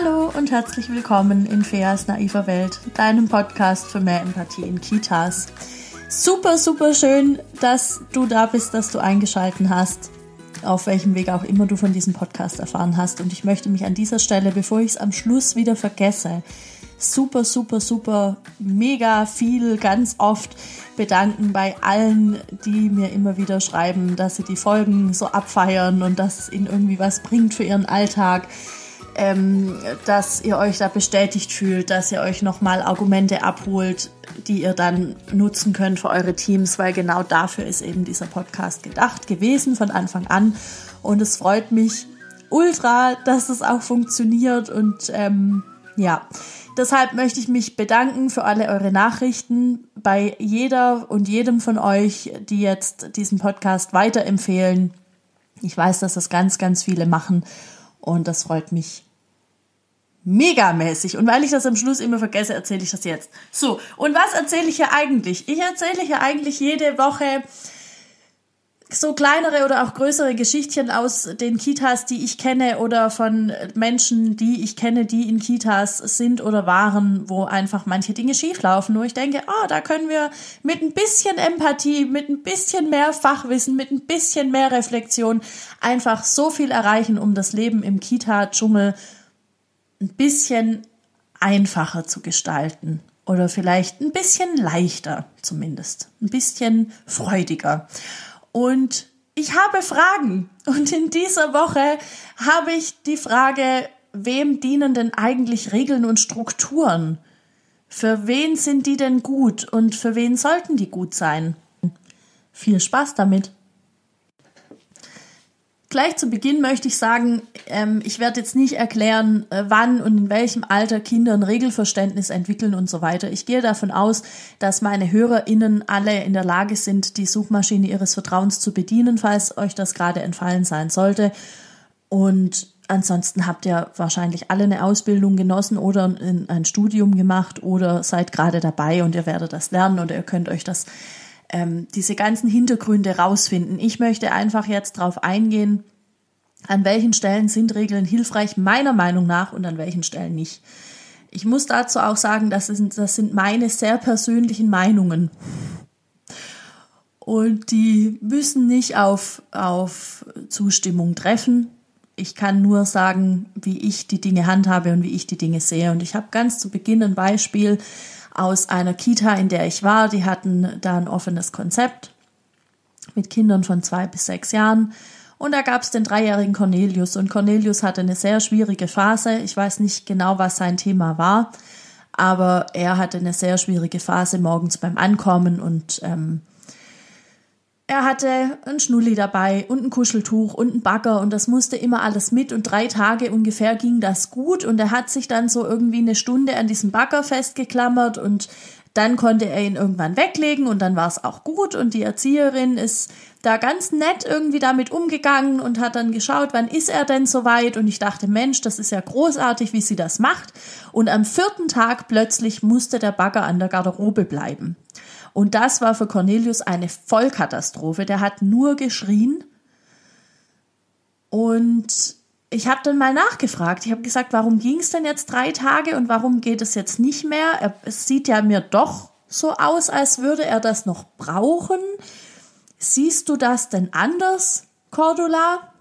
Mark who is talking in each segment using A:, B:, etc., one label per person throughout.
A: Hallo und herzlich willkommen in Feas naiver Welt, deinem Podcast für mehr Empathie in Kitas. Super, super schön, dass du da bist, dass du eingeschalten hast, auf welchem Weg auch immer du von diesem Podcast erfahren hast. Und ich möchte mich an dieser Stelle, bevor ich es am Schluss wieder vergesse, super, super, super, mega viel, ganz oft bedanken bei allen, die mir immer wieder schreiben, dass sie die Folgen so abfeiern und dass es ihnen irgendwie was bringt für ihren Alltag. Ähm, dass ihr euch da bestätigt fühlt, dass ihr euch nochmal Argumente abholt, die ihr dann nutzen könnt für eure Teams, weil genau dafür ist eben dieser Podcast gedacht gewesen von Anfang an. Und es freut mich ultra, dass es auch funktioniert und ähm, ja, Deshalb möchte ich mich bedanken für alle eure Nachrichten bei jeder und jedem von euch, die jetzt diesen Podcast weiterempfehlen. Ich weiß, dass das ganz, ganz viele machen und das freut mich megamäßig. Und weil ich das am Schluss immer vergesse, erzähle ich das jetzt. So, und was erzähle ich hier eigentlich? Ich erzähle hier eigentlich jede Woche so kleinere oder auch größere Geschichtchen aus den Kitas, die ich kenne oder von Menschen, die ich kenne, die in Kitas sind oder waren, wo einfach manche Dinge schieflaufen, wo ich denke, oh, da können wir mit ein bisschen Empathie, mit ein bisschen mehr Fachwissen, mit ein bisschen mehr Reflexion einfach so viel erreichen, um das Leben im Kita-Dschungel ein bisschen einfacher zu gestalten oder vielleicht ein bisschen leichter zumindest, ein bisschen freudiger. Und ich habe Fragen. Und in dieser Woche habe ich die Frage, wem dienen denn eigentlich Regeln und Strukturen? Für wen sind die denn gut und für wen sollten die gut sein? Viel Spaß damit. Gleich zu Beginn möchte ich sagen, ähm, ich werde jetzt nicht erklären, äh, wann und in welchem Alter Kinder ein Regelverständnis entwickeln und so weiter. Ich gehe davon aus, dass meine HörerInnen alle in der Lage sind, die Suchmaschine ihres Vertrauens zu bedienen, falls euch das gerade entfallen sein sollte. Und ansonsten habt ihr wahrscheinlich alle eine Ausbildung genossen oder ein Studium gemacht oder seid gerade dabei und ihr werdet das lernen und ihr könnt euch das ähm, diese ganzen Hintergründe rausfinden. Ich möchte einfach jetzt darauf eingehen, an welchen Stellen sind Regeln hilfreich, meiner Meinung nach, und an welchen Stellen nicht. Ich muss dazu auch sagen, das sind, das sind meine sehr persönlichen Meinungen. Und die müssen nicht auf, auf Zustimmung treffen. Ich kann nur sagen, wie ich die Dinge handhabe und wie ich die Dinge sehe. Und ich habe ganz zu Beginn ein Beispiel, aus einer Kita, in der ich war. Die hatten da ein offenes Konzept mit Kindern von zwei bis sechs Jahren. Und da gab es den dreijährigen Cornelius. Und Cornelius hatte eine sehr schwierige Phase. Ich weiß nicht genau, was sein Thema war, aber er hatte eine sehr schwierige Phase morgens beim Ankommen und ähm, er hatte ein Schnulli dabei und ein Kuscheltuch und ein Bagger und das musste immer alles mit und drei Tage ungefähr ging das gut und er hat sich dann so irgendwie eine Stunde an diesem Bagger festgeklammert und dann konnte er ihn irgendwann weglegen und dann war es auch gut und die Erzieherin ist da ganz nett irgendwie damit umgegangen und hat dann geschaut, wann ist er denn soweit und ich dachte, Mensch, das ist ja großartig, wie sie das macht und am vierten Tag plötzlich musste der Bagger an der Garderobe bleiben. Und das war für Cornelius eine Vollkatastrophe. Der hat nur geschrien. Und ich habe dann mal nachgefragt. Ich habe gesagt, warum ging es denn jetzt drei Tage und warum geht es jetzt nicht mehr? Es sieht ja mir doch so aus, als würde er das noch brauchen. Siehst du das denn anders, Cordula?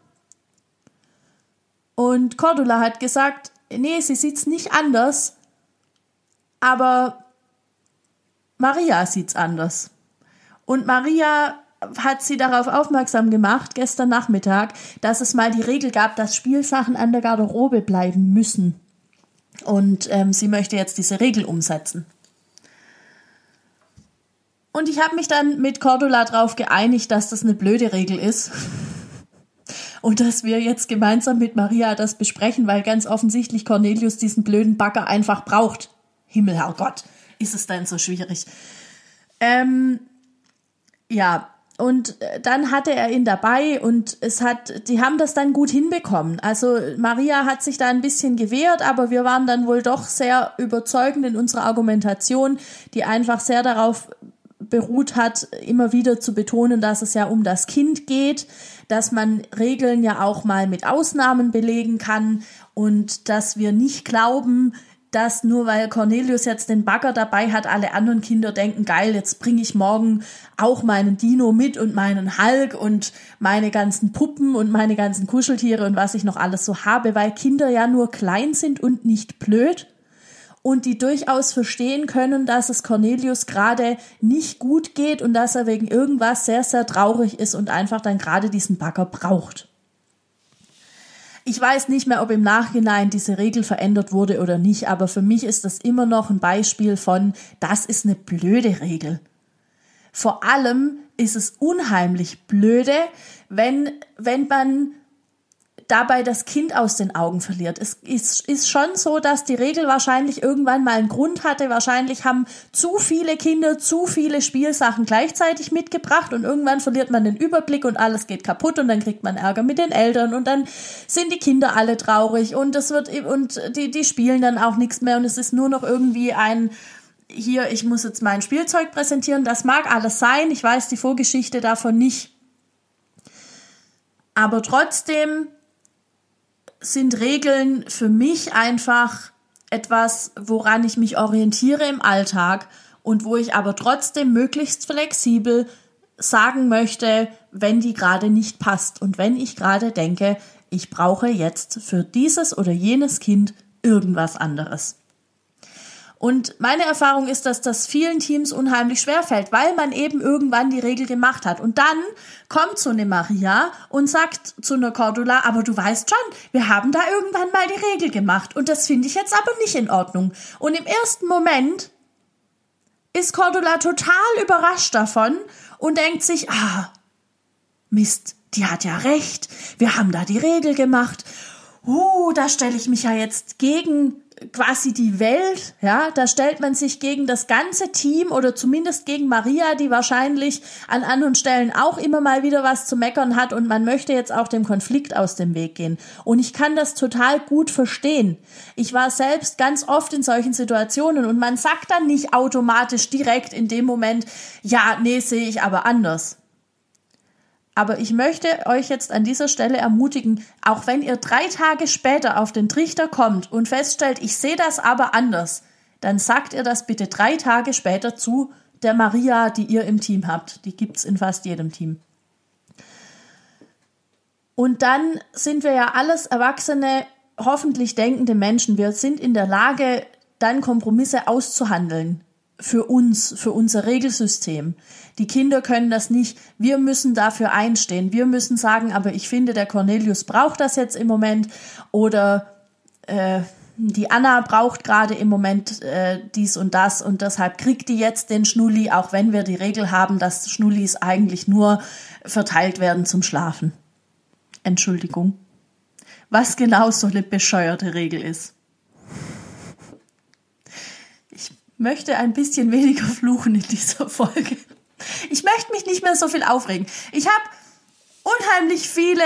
A: Und Cordula hat gesagt, nee, sie sieht's nicht anders, aber Maria sieht's anders. Und Maria hat sie darauf aufmerksam gemacht, gestern Nachmittag, dass es mal die Regel gab, dass Spielsachen an der Garderobe bleiben müssen. Und ähm, sie möchte jetzt diese Regel umsetzen. Und ich habe mich dann mit Cordula darauf geeinigt, dass das eine blöde Regel ist. Und dass wir jetzt gemeinsam mit Maria das besprechen, weil ganz offensichtlich Cornelius diesen blöden Bagger einfach braucht. Himmel, Herrgott ist es denn so schwierig? Ähm, ja, und äh, dann hatte er ihn dabei und es hat, die haben das dann gut hinbekommen. Also Maria hat sich da ein bisschen gewehrt, aber wir waren dann wohl doch sehr überzeugend in unserer Argumentation, die einfach sehr darauf beruht hat, immer wieder zu betonen, dass es ja um das Kind geht, dass man Regeln ja auch mal mit Ausnahmen belegen kann und dass wir nicht glauben, dass nur weil Cornelius jetzt den Bagger dabei hat, alle anderen Kinder denken, geil, jetzt bringe ich morgen auch meinen Dino mit und meinen Hulk und meine ganzen Puppen und meine ganzen Kuscheltiere und was ich noch alles so habe, weil Kinder ja nur klein sind und nicht blöd und die durchaus verstehen können, dass es Cornelius gerade nicht gut geht und dass er wegen irgendwas sehr, sehr traurig ist und einfach dann gerade diesen Bagger braucht. Ich weiß nicht mehr, ob im Nachhinein diese Regel verändert wurde oder nicht, aber für mich ist das immer noch ein Beispiel von, das ist eine blöde Regel. Vor allem ist es unheimlich blöde, wenn, wenn man dabei das Kind aus den Augen verliert. Es ist, ist schon so, dass die Regel wahrscheinlich irgendwann mal einen Grund hatte. Wahrscheinlich haben zu viele Kinder zu viele Spielsachen gleichzeitig mitgebracht und irgendwann verliert man den Überblick und alles geht kaputt und dann kriegt man Ärger mit den Eltern und dann sind die Kinder alle traurig und es wird und die, die spielen dann auch nichts mehr und es ist nur noch irgendwie ein hier, ich muss jetzt mein Spielzeug präsentieren. Das mag alles sein. Ich weiß die Vorgeschichte davon nicht. Aber trotzdem sind Regeln für mich einfach etwas, woran ich mich orientiere im Alltag und wo ich aber trotzdem möglichst flexibel sagen möchte, wenn die gerade nicht passt und wenn ich gerade denke, ich brauche jetzt für dieses oder jenes Kind irgendwas anderes. Und meine Erfahrung ist, dass das vielen Teams unheimlich schwer fällt, weil man eben irgendwann die Regel gemacht hat. Und dann kommt so eine Maria und sagt zu einer Cordula, aber du weißt schon, wir haben da irgendwann mal die Regel gemacht. Und das finde ich jetzt aber nicht in Ordnung. Und im ersten Moment ist Cordula total überrascht davon und denkt sich, ah, Mist, die hat ja recht. Wir haben da die Regel gemacht. Uh, da stelle ich mich ja jetzt gegen quasi die Welt, ja, da stellt man sich gegen das ganze Team oder zumindest gegen Maria, die wahrscheinlich an anderen Stellen auch immer mal wieder was zu meckern hat und man möchte jetzt auch dem Konflikt aus dem Weg gehen. Und ich kann das total gut verstehen. Ich war selbst ganz oft in solchen Situationen und man sagt dann nicht automatisch direkt in dem Moment, ja, nee, sehe ich aber anders. Aber ich möchte euch jetzt an dieser Stelle ermutigen, auch wenn ihr drei Tage später auf den Trichter kommt und feststellt, ich sehe das aber anders, dann sagt ihr das bitte drei Tage später zu der Maria, die ihr im Team habt. Die gibt's in fast jedem Team. Und dann sind wir ja alles erwachsene, hoffentlich denkende Menschen. Wir sind in der Lage, dann Kompromisse auszuhandeln für uns, für unser Regelsystem. Die Kinder können das nicht. Wir müssen dafür einstehen. Wir müssen sagen, aber ich finde, der Cornelius braucht das jetzt im Moment oder äh, die Anna braucht gerade im Moment äh, dies und das und deshalb kriegt die jetzt den Schnulli, auch wenn wir die Regel haben, dass Schnullis eigentlich nur verteilt werden zum Schlafen. Entschuldigung. Was genau so eine bescheuerte Regel ist. Möchte ein bisschen weniger fluchen in dieser Folge. Ich möchte mich nicht mehr so viel aufregen. Ich habe unheimlich viele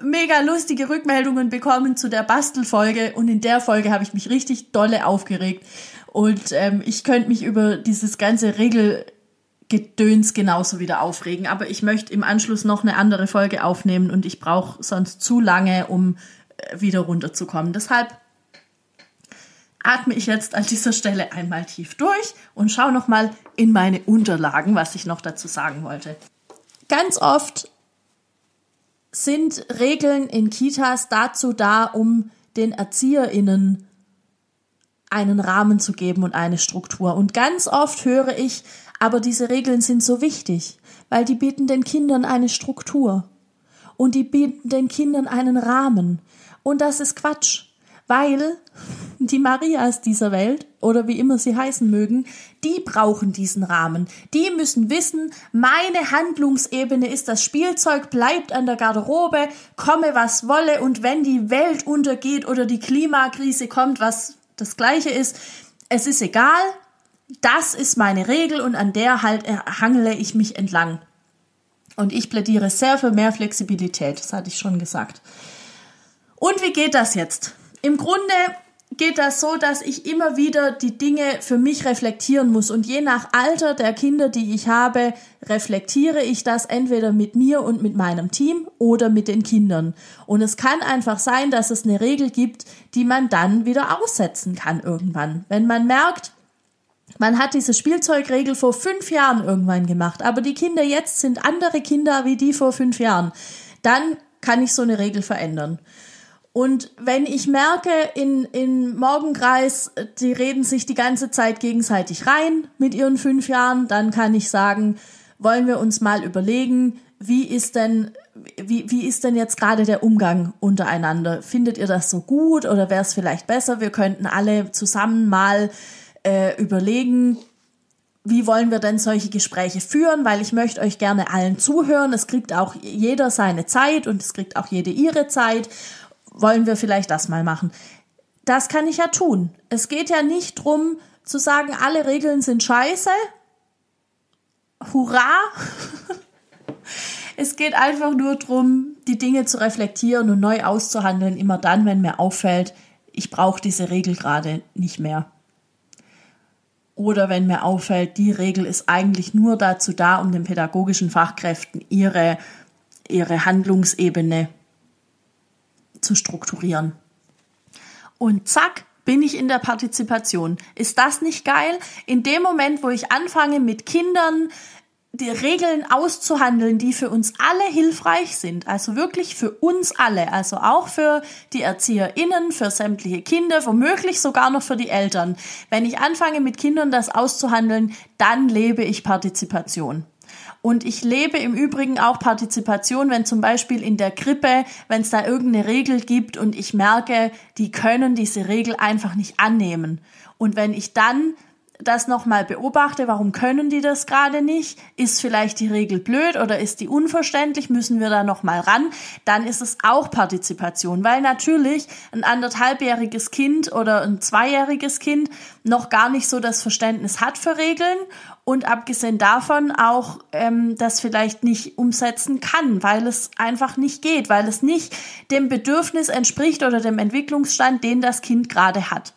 A: mega lustige Rückmeldungen bekommen zu der Bastelfolge und in der Folge habe ich mich richtig dolle aufgeregt und ähm, ich könnte mich über dieses ganze Regelgedöns genauso wieder aufregen, aber ich möchte im Anschluss noch eine andere Folge aufnehmen und ich brauche sonst zu lange, um äh, wieder runterzukommen. Deshalb atme ich jetzt an dieser Stelle einmal tief durch und schaue nochmal in meine Unterlagen, was ich noch dazu sagen wollte. Ganz oft sind Regeln in Kitas dazu da, um den ErzieherInnen einen Rahmen zu geben und eine Struktur. Und ganz oft höre ich, aber diese Regeln sind so wichtig, weil die bieten den Kindern eine Struktur. Und die bieten den Kindern einen Rahmen. Und das ist Quatsch weil die Marias dieser Welt oder wie immer sie heißen mögen, die brauchen diesen Rahmen. Die müssen wissen, meine Handlungsebene ist das Spielzeug, bleibt an der Garderobe, komme was wolle und wenn die Welt untergeht oder die Klimakrise kommt, was das gleiche ist, es ist egal, das ist meine Regel und an der halt hangle ich mich entlang. Und ich plädiere sehr für mehr Flexibilität, das hatte ich schon gesagt. Und wie geht das jetzt? Im Grunde geht das so, dass ich immer wieder die Dinge für mich reflektieren muss. Und je nach Alter der Kinder, die ich habe, reflektiere ich das entweder mit mir und mit meinem Team oder mit den Kindern. Und es kann einfach sein, dass es eine Regel gibt, die man dann wieder aussetzen kann irgendwann. Wenn man merkt, man hat diese Spielzeugregel vor fünf Jahren irgendwann gemacht, aber die Kinder jetzt sind andere Kinder wie die vor fünf Jahren, dann kann ich so eine Regel verändern. Und wenn ich merke, in, in Morgenkreis, die reden sich die ganze Zeit gegenseitig rein mit ihren fünf Jahren, dann kann ich sagen, wollen wir uns mal überlegen, wie ist denn, wie, wie ist denn jetzt gerade der Umgang untereinander? Findet ihr das so gut oder wäre es vielleicht besser? Wir könnten alle zusammen mal äh, überlegen, wie wollen wir denn solche Gespräche führen, weil ich möchte euch gerne allen zuhören. Es kriegt auch jeder seine Zeit und es kriegt auch jede ihre Zeit wollen wir vielleicht das mal machen. Das kann ich ja tun. Es geht ja nicht drum zu sagen, alle Regeln sind scheiße. Hurra! es geht einfach nur drum, die Dinge zu reflektieren und neu auszuhandeln, immer dann, wenn mir auffällt, ich brauche diese Regel gerade nicht mehr. Oder wenn mir auffällt, die Regel ist eigentlich nur dazu da, um den pädagogischen Fachkräften ihre, ihre Handlungsebene zu strukturieren. Und zack, bin ich in der Partizipation. Ist das nicht geil? In dem Moment, wo ich anfange mit Kindern die Regeln auszuhandeln, die für uns alle hilfreich sind, also wirklich für uns alle, also auch für die ErzieherInnen, für sämtliche Kinder, womöglich sogar noch für die Eltern. Wenn ich anfange mit Kindern das auszuhandeln, dann lebe ich Partizipation. Und ich lebe im Übrigen auch Partizipation, wenn zum Beispiel in der Krippe, wenn es da irgendeine Regel gibt und ich merke, die können diese Regel einfach nicht annehmen. Und wenn ich dann das nochmal beobachte, warum können die das gerade nicht? Ist vielleicht die Regel blöd oder ist die unverständlich? Müssen wir da nochmal ran? Dann ist es auch Partizipation, weil natürlich ein anderthalbjähriges Kind oder ein zweijähriges Kind noch gar nicht so das Verständnis hat für Regeln und abgesehen davon auch ähm, das vielleicht nicht umsetzen kann, weil es einfach nicht geht, weil es nicht dem Bedürfnis entspricht oder dem Entwicklungsstand, den das Kind gerade hat.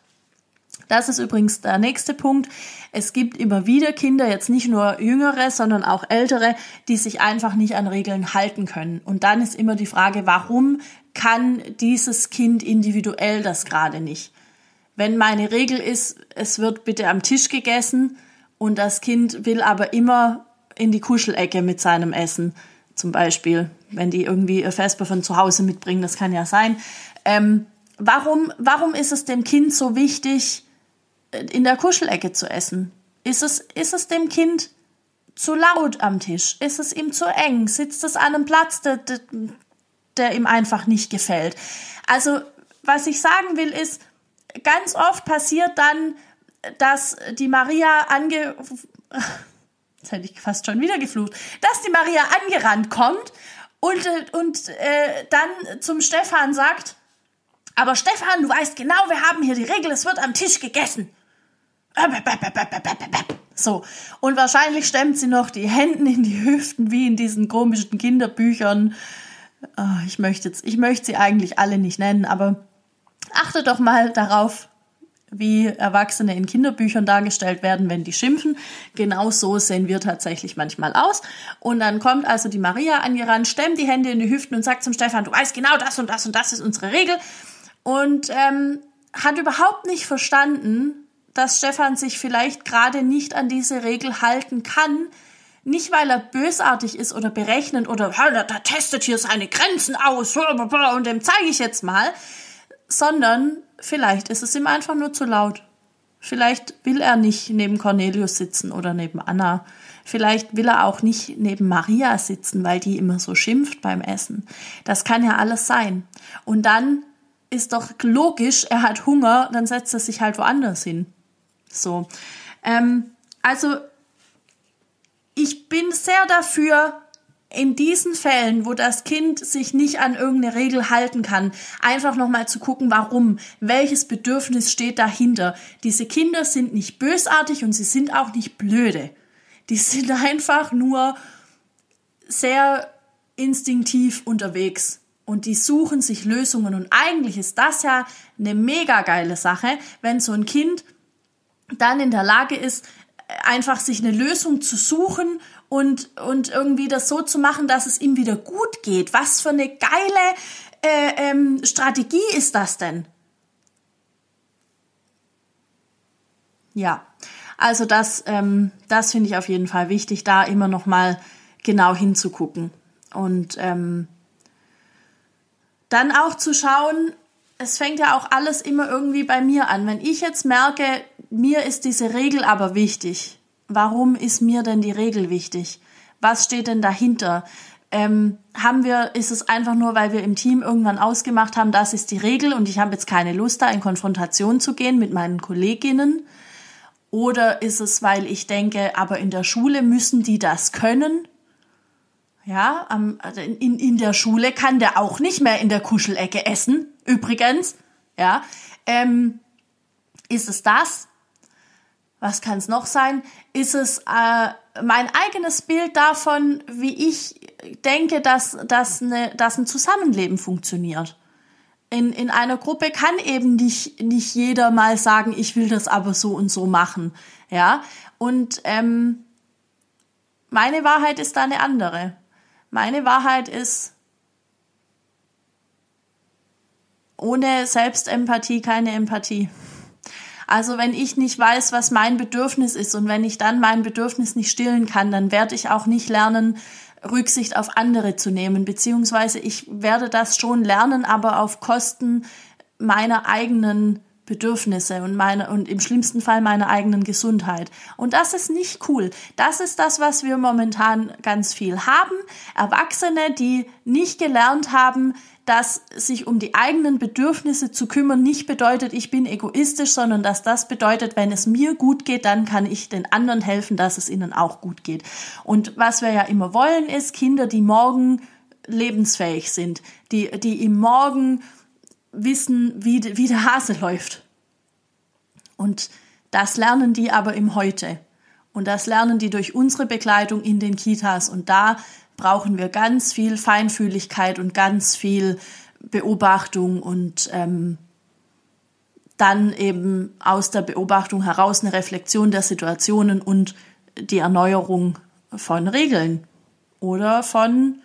A: Das ist übrigens der nächste Punkt. Es gibt immer wieder Kinder, jetzt nicht nur jüngere, sondern auch ältere, die sich einfach nicht an Regeln halten können. Und dann ist immer die Frage, warum kann dieses Kind individuell das gerade nicht? Wenn meine Regel ist, es wird bitte am Tisch gegessen und das Kind will aber immer in die Kuschelecke mit seinem Essen, zum Beispiel, wenn die irgendwie ihr Vesper von zu Hause mitbringen, das kann ja sein. Ähm, warum, warum ist es dem Kind so wichtig, in der Kuschelecke zu essen? Ist es, ist es dem Kind zu laut am Tisch? Ist es ihm zu eng? Sitzt es an einem Platz, der, der, der ihm einfach nicht gefällt? Also, was ich sagen will, ist, ganz oft passiert dann, dass die Maria ange... Jetzt hätte ich fast schon wieder geflucht. Dass die Maria angerannt kommt und, und äh, dann zum Stefan sagt, aber Stefan, du weißt genau, wir haben hier die Regel, es wird am Tisch gegessen. So. Und wahrscheinlich stemmt sie noch die Hände in die Hüften, wie in diesen komischen Kinderbüchern. Ah, ich möchte jetzt, ich möchte sie eigentlich alle nicht nennen, aber achte doch mal darauf, wie Erwachsene in Kinderbüchern dargestellt werden, wenn die schimpfen. Genau so sehen wir tatsächlich manchmal aus. Und dann kommt also die Maria angerannt, stemmt die Hände in die Hüften und sagt zum Stefan, du weißt genau das und das und das ist unsere Regel. Und ähm, hat überhaupt nicht verstanden, dass Stefan sich vielleicht gerade nicht an diese Regel halten kann, nicht weil er bösartig ist oder berechnend oder da testet hier seine Grenzen aus und dem zeige ich jetzt mal, sondern vielleicht ist es ihm einfach nur zu laut. Vielleicht will er nicht neben Cornelius sitzen oder neben Anna. Vielleicht will er auch nicht neben Maria sitzen, weil die immer so schimpft beim Essen. Das kann ja alles sein. Und dann ist doch logisch, er hat Hunger, dann setzt er sich halt woanders hin. So. Ähm, also ich bin sehr dafür, in diesen Fällen, wo das Kind sich nicht an irgendeine Regel halten kann, einfach nochmal zu gucken, warum, welches Bedürfnis steht dahinter. Diese Kinder sind nicht bösartig und sie sind auch nicht blöde. Die sind einfach nur sehr instinktiv unterwegs Und die suchen sich Lösungen. Und eigentlich ist das ja eine mega geile Sache, wenn so ein Kind dann in der Lage ist, einfach sich eine Lösung zu suchen und, und irgendwie das so zu machen, dass es ihm wieder gut geht. Was für eine geile äh, ähm, Strategie ist das denn? Ja, also das, ähm, das finde ich auf jeden Fall wichtig, da immer noch mal genau hinzugucken und ähm, dann auch zu schauen. Es fängt ja auch alles immer irgendwie bei mir an. Wenn ich jetzt merke, mir ist diese Regel aber wichtig. Warum ist mir denn die Regel wichtig? Was steht denn dahinter? Ähm, haben wir, ist es einfach nur, weil wir im Team irgendwann ausgemacht haben, das ist die Regel und ich habe jetzt keine Lust, da in Konfrontation zu gehen mit meinen Kolleginnen? Oder ist es, weil ich denke, aber in der Schule müssen die das können? Ja, also in, in der Schule kann der auch nicht mehr in der Kuschelecke essen, übrigens. Ja, ähm, ist es das? Was kann es noch sein? Ist es äh, mein eigenes Bild davon, wie ich denke, dass, dass, eine, dass ein Zusammenleben funktioniert? In, in einer Gruppe kann eben nicht, nicht jeder mal sagen, ich will das aber so und so machen. Ja, und ähm, meine Wahrheit ist da eine andere. Meine Wahrheit ist, ohne Selbstempathie keine Empathie. Also wenn ich nicht weiß, was mein Bedürfnis ist und wenn ich dann mein Bedürfnis nicht stillen kann, dann werde ich auch nicht lernen, Rücksicht auf andere zu nehmen, beziehungsweise ich werde das schon lernen, aber auf Kosten meiner eigenen Bedürfnisse und meine und im schlimmsten Fall meiner eigenen Gesundheit. Und das ist nicht cool. Das ist das, was wir momentan ganz viel haben. Erwachsene, die nicht gelernt haben, dass sich um die eigenen Bedürfnisse zu kümmern nicht bedeutet, ich bin egoistisch, sondern dass das bedeutet, wenn es mir gut geht, dann kann ich den anderen helfen, dass es ihnen auch gut geht. Und was wir ja immer wollen, ist Kinder, die morgen lebensfähig sind, die, die im Morgen wissen, wie, wie der Hase läuft. Und das lernen die aber im Heute. Und das lernen die durch unsere Begleitung in den Kitas. Und da brauchen wir ganz viel Feinfühligkeit und ganz viel Beobachtung und ähm, dann eben aus der Beobachtung heraus eine Reflexion der Situationen und die Erneuerung von Regeln oder von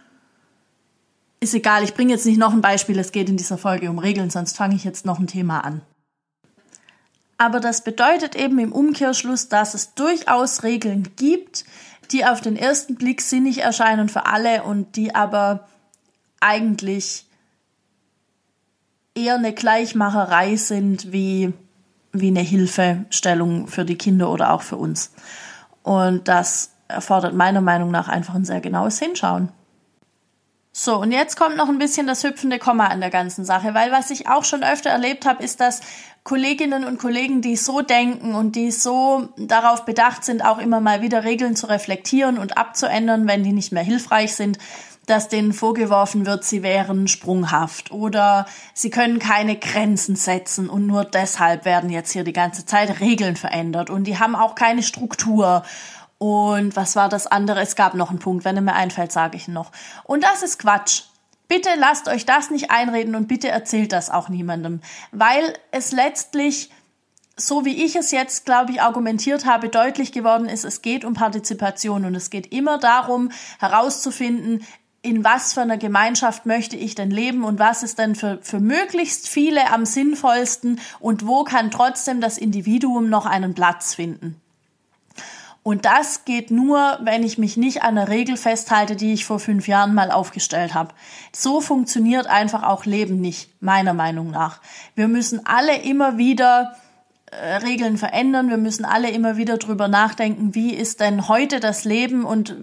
A: ist egal, ich bringe jetzt nicht noch ein Beispiel, es geht in dieser Folge um Regeln, sonst fange ich jetzt noch ein Thema an. Aber das bedeutet eben im Umkehrschluss, dass es durchaus Regeln gibt, die auf den ersten Blick sinnig erscheinen für alle und die aber eigentlich eher eine Gleichmacherei sind wie, wie eine Hilfestellung für die Kinder oder auch für uns. Und das erfordert meiner Meinung nach einfach ein sehr genaues Hinschauen. So, und jetzt kommt noch ein bisschen das hüpfende Komma an der ganzen Sache, weil was ich auch schon öfter erlebt habe, ist, dass Kolleginnen und Kollegen, die so denken und die so darauf bedacht sind, auch immer mal wieder Regeln zu reflektieren und abzuändern, wenn die nicht mehr hilfreich sind, dass denen vorgeworfen wird, sie wären sprunghaft oder sie können keine Grenzen setzen und nur deshalb werden jetzt hier die ganze Zeit Regeln verändert und die haben auch keine Struktur und was war das andere? Es gab noch einen Punkt, wenn er mir einfällt, sage ich ihn noch. Und das ist Quatsch. Bitte lasst euch das nicht einreden und bitte erzählt das auch niemandem, weil es letztlich so wie ich es jetzt, glaube ich, argumentiert habe, deutlich geworden ist, es geht um Partizipation und es geht immer darum, herauszufinden, in was für einer Gemeinschaft möchte ich denn leben und was ist denn für, für möglichst viele am sinnvollsten und wo kann trotzdem das Individuum noch einen Platz finden. Und das geht nur, wenn ich mich nicht an einer Regel festhalte, die ich vor fünf Jahren mal aufgestellt habe. So funktioniert einfach auch Leben nicht, meiner Meinung nach. Wir müssen alle immer wieder äh, Regeln verändern. Wir müssen alle immer wieder drüber nachdenken, wie ist denn heute das Leben und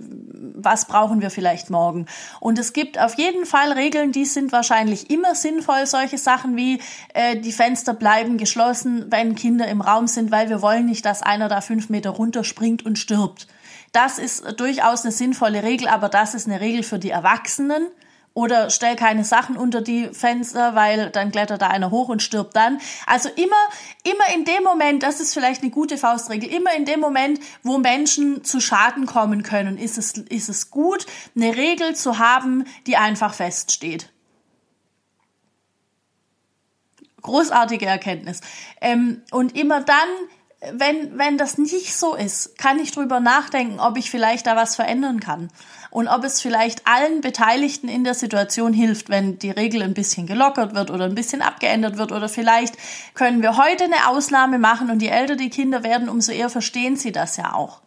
A: was brauchen wir vielleicht morgen. Und es gibt auf jeden Fall Regeln, die sind wahrscheinlich immer sinnvoll. Solche Sachen wie äh, die Fenster bleiben geschlossen, wenn Kinder im Raum sind, weil wir wollen nicht, dass einer da fünf Meter runterspringt und stirbt. Das ist durchaus eine sinnvolle Regel, aber das ist eine Regel für die Erwachsenen oder stell keine Sachen unter die Fenster, weil dann klettert da einer hoch und stirbt dann. Also immer, immer in dem Moment, das ist vielleicht eine gute Faustregel, immer in dem Moment, wo Menschen zu Schaden kommen können, ist es, ist es gut, eine Regel zu haben, die einfach feststeht. Großartige Erkenntnis. Ähm, und immer dann, wenn, wenn das nicht so ist, kann ich drüber nachdenken, ob ich vielleicht da was verändern kann. Und ob es vielleicht allen Beteiligten in der Situation hilft, wenn die Regel ein bisschen gelockert wird oder ein bisschen abgeändert wird. Oder vielleicht können wir heute eine Ausnahme machen und je älter die Kinder werden, umso eher verstehen sie das ja auch.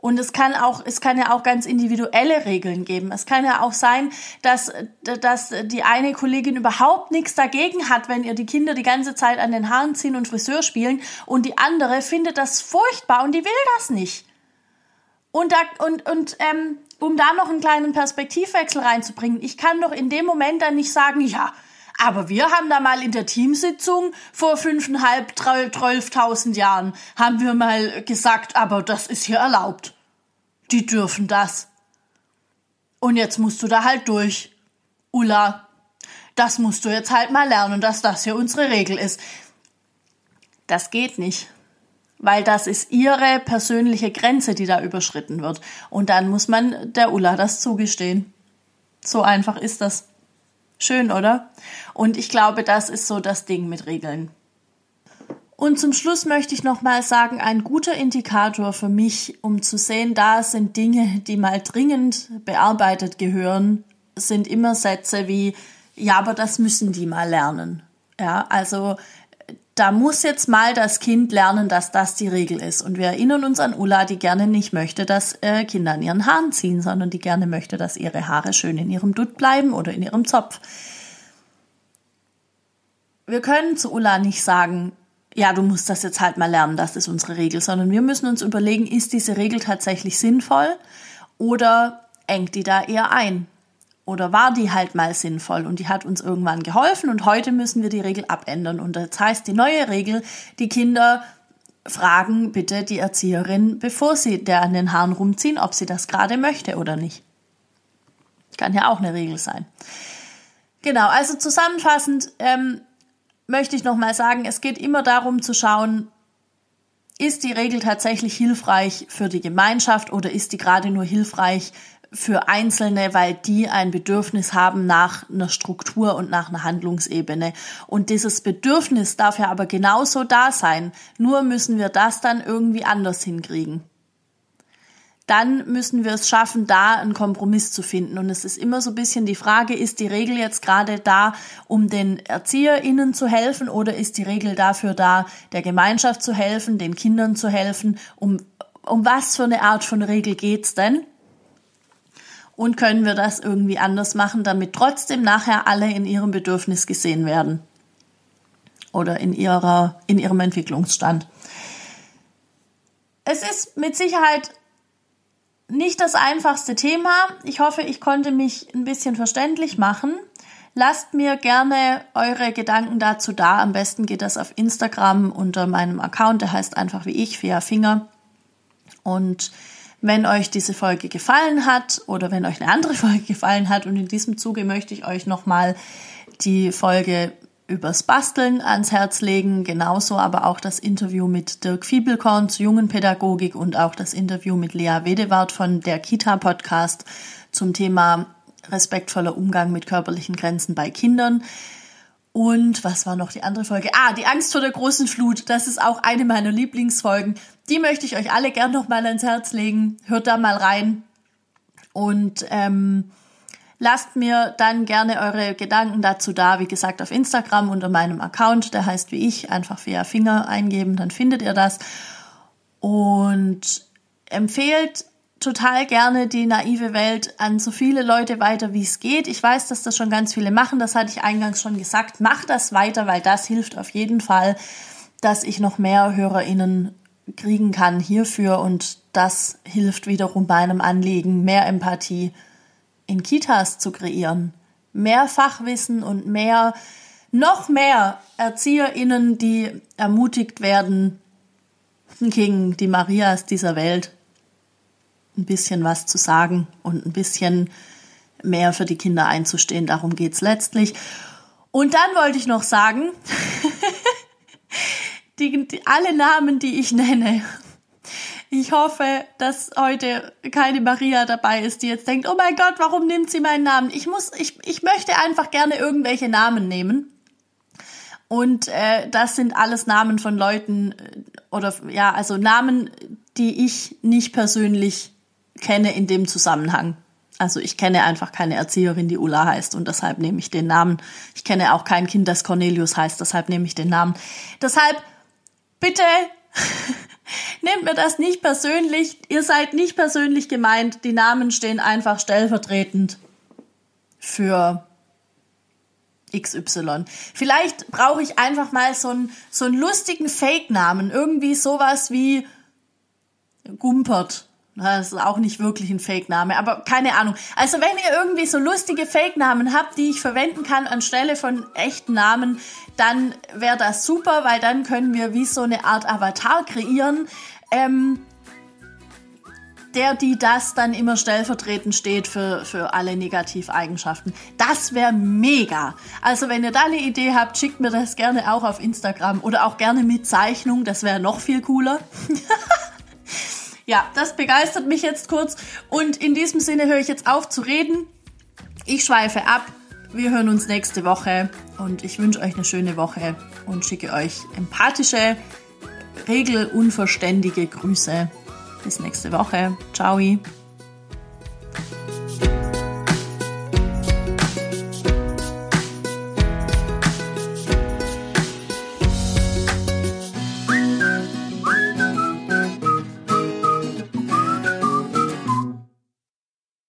A: Und es kann auch, es kann ja auch ganz individuelle Regeln geben. Es kann ja auch sein, dass, dass die eine Kollegin überhaupt nichts dagegen hat, wenn ihr die Kinder die ganze Zeit an den Haaren ziehen und Friseur spielen und die andere findet das furchtbar und die will das nicht. Und da, und, und, ähm, um da noch einen kleinen Perspektivwechsel reinzubringen, ich kann doch in dem Moment dann nicht sagen, ja, aber wir haben da mal in der Teamsitzung vor fünfeinhalb, zwölftausend Jahren, haben wir mal gesagt, aber das ist hier erlaubt. Die dürfen das. Und jetzt musst du da halt durch. Ulla, das musst du jetzt halt mal lernen, dass das hier unsere Regel ist. Das geht nicht. Weil das ist ihre persönliche Grenze, die da überschritten wird. Und dann muss man der Ulla das zugestehen. So einfach ist das. Schön, oder? Und ich glaube, das ist so das Ding mit Regeln. Und zum Schluss möchte ich nochmal sagen, ein guter Indikator für mich, um zu sehen, da sind Dinge, die mal dringend bearbeitet gehören, sind immer Sätze wie, ja, aber das müssen die mal lernen. Ja, also da muss jetzt mal das Kind lernen, dass das die Regel ist. Und wir erinnern uns an Ulla, die gerne nicht möchte, dass äh, Kinder an ihren Haaren ziehen, sondern die gerne möchte, dass ihre Haare schön in ihrem Dutt bleiben oder in ihrem Zopf. Wir können zu Ulla nicht sagen, ja, du musst das jetzt halt mal lernen, das ist unsere Regel, sondern wir müssen uns überlegen, ist diese Regel tatsächlich sinnvoll oder engt die da eher ein? Oder war die halt mal sinnvoll und die hat uns irgendwann geholfen und heute müssen wir die Regel abändern. Und das heißt, die neue Regel, die Kinder fragen bitte die Erzieherin, bevor sie der an den Haaren rumziehen, ob sie das gerade möchte oder nicht. Kann ja auch eine Regel sein. Genau, also zusammenfassend ähm, möchte ich nochmal sagen, es geht immer darum zu schauen, ist die Regel tatsächlich hilfreich für die Gemeinschaft oder ist die gerade nur hilfreich für Einzelne, weil die ein Bedürfnis haben nach einer Struktur und nach einer Handlungsebene. Und dieses Bedürfnis darf ja aber genauso da sein. Nur müssen wir das dann irgendwie anders hinkriegen. Dann müssen wir es schaffen, da einen Kompromiss zu finden. Und es ist immer so ein bisschen die Frage, ist die Regel jetzt gerade da, um den ErzieherInnen zu helfen oder ist die Regel dafür da, der Gemeinschaft zu helfen, den Kindern zu helfen? Um, um was für eine Art von Regel geht's denn? Und können wir das irgendwie anders machen, damit trotzdem nachher alle in ihrem Bedürfnis gesehen werden oder in ihrer in ihrem Entwicklungsstand. Es ist mit Sicherheit nicht das einfachste Thema. Ich hoffe, ich konnte mich ein bisschen verständlich machen. Lasst mir gerne eure Gedanken dazu da. Am besten geht das auf Instagram unter meinem Account, der heißt einfach wie ich, Fia Finger. Und wenn euch diese Folge gefallen hat oder wenn euch eine andere Folge gefallen hat und in diesem Zuge möchte ich euch nochmal die Folge übers Basteln ans Herz legen, genauso aber auch das Interview mit Dirk Fiebelkorn zur jungen Pädagogik und auch das Interview mit Lea Wedewart von der Kita Podcast zum Thema respektvoller Umgang mit körperlichen Grenzen bei Kindern. Und was war noch die andere Folge? Ah, die Angst vor der großen Flut. Das ist auch eine meiner Lieblingsfolgen. Die möchte ich euch alle gern noch mal ans Herz legen. Hört da mal rein. Und ähm, lasst mir dann gerne eure Gedanken dazu da. Wie gesagt, auf Instagram unter meinem Account. Der heißt wie ich. Einfach via Finger eingeben, dann findet ihr das. Und empfehlt total gerne die naive Welt an so viele Leute weiter, wie es geht. Ich weiß, dass das schon ganz viele machen. Das hatte ich eingangs schon gesagt. Macht das weiter, weil das hilft auf jeden Fall, dass ich noch mehr HörerInnen kriegen kann hierfür und das hilft wiederum meinem Anliegen, mehr Empathie in Kitas zu kreieren. Mehr Fachwissen und mehr, noch mehr ErzieherInnen, die ermutigt werden, gegen die Marias dieser Welt ein bisschen was zu sagen und ein bisschen mehr für die Kinder einzustehen. Darum geht's letztlich. Und dann wollte ich noch sagen, die, die, alle Namen, die ich nenne, ich hoffe, dass heute keine Maria dabei ist, die jetzt denkt, oh mein Gott, warum nimmt sie meinen Namen? Ich muss, ich, ich möchte einfach gerne irgendwelche Namen nehmen. Und äh, das sind alles Namen von Leuten äh, oder ja, also Namen, die ich nicht persönlich kenne in dem Zusammenhang. Also ich kenne einfach keine Erzieherin, die Ulla heißt und deshalb nehme ich den Namen. Ich kenne auch kein Kind, das Cornelius heißt, deshalb nehme ich den Namen. Deshalb bitte nehmt mir das nicht persönlich. Ihr seid nicht persönlich gemeint. Die Namen stehen einfach stellvertretend für XY. Vielleicht brauche ich einfach mal so einen, so einen lustigen Fake-Namen. Irgendwie sowas wie Gumpert das ist auch nicht wirklich ein Fake-Name, aber keine Ahnung. Also wenn ihr irgendwie so lustige Fake-Namen habt, die ich verwenden kann anstelle von echten Namen, dann wäre das super, weil dann können wir wie so eine Art Avatar kreieren, ähm, der, die das dann immer stellvertretend steht für, für alle Negativeigenschaften. Das wäre mega. Also wenn ihr da eine Idee habt, schickt mir das gerne auch auf Instagram oder auch gerne mit Zeichnung, das wäre noch viel cooler. ja, das begeistert mich jetzt kurz. Und in diesem Sinne höre ich jetzt auf zu reden. Ich schweife ab. Wir hören uns nächste Woche und ich wünsche euch eine schöne Woche und schicke euch empathische, regelunverständige Grüße. Bis nächste Woche. Ciao.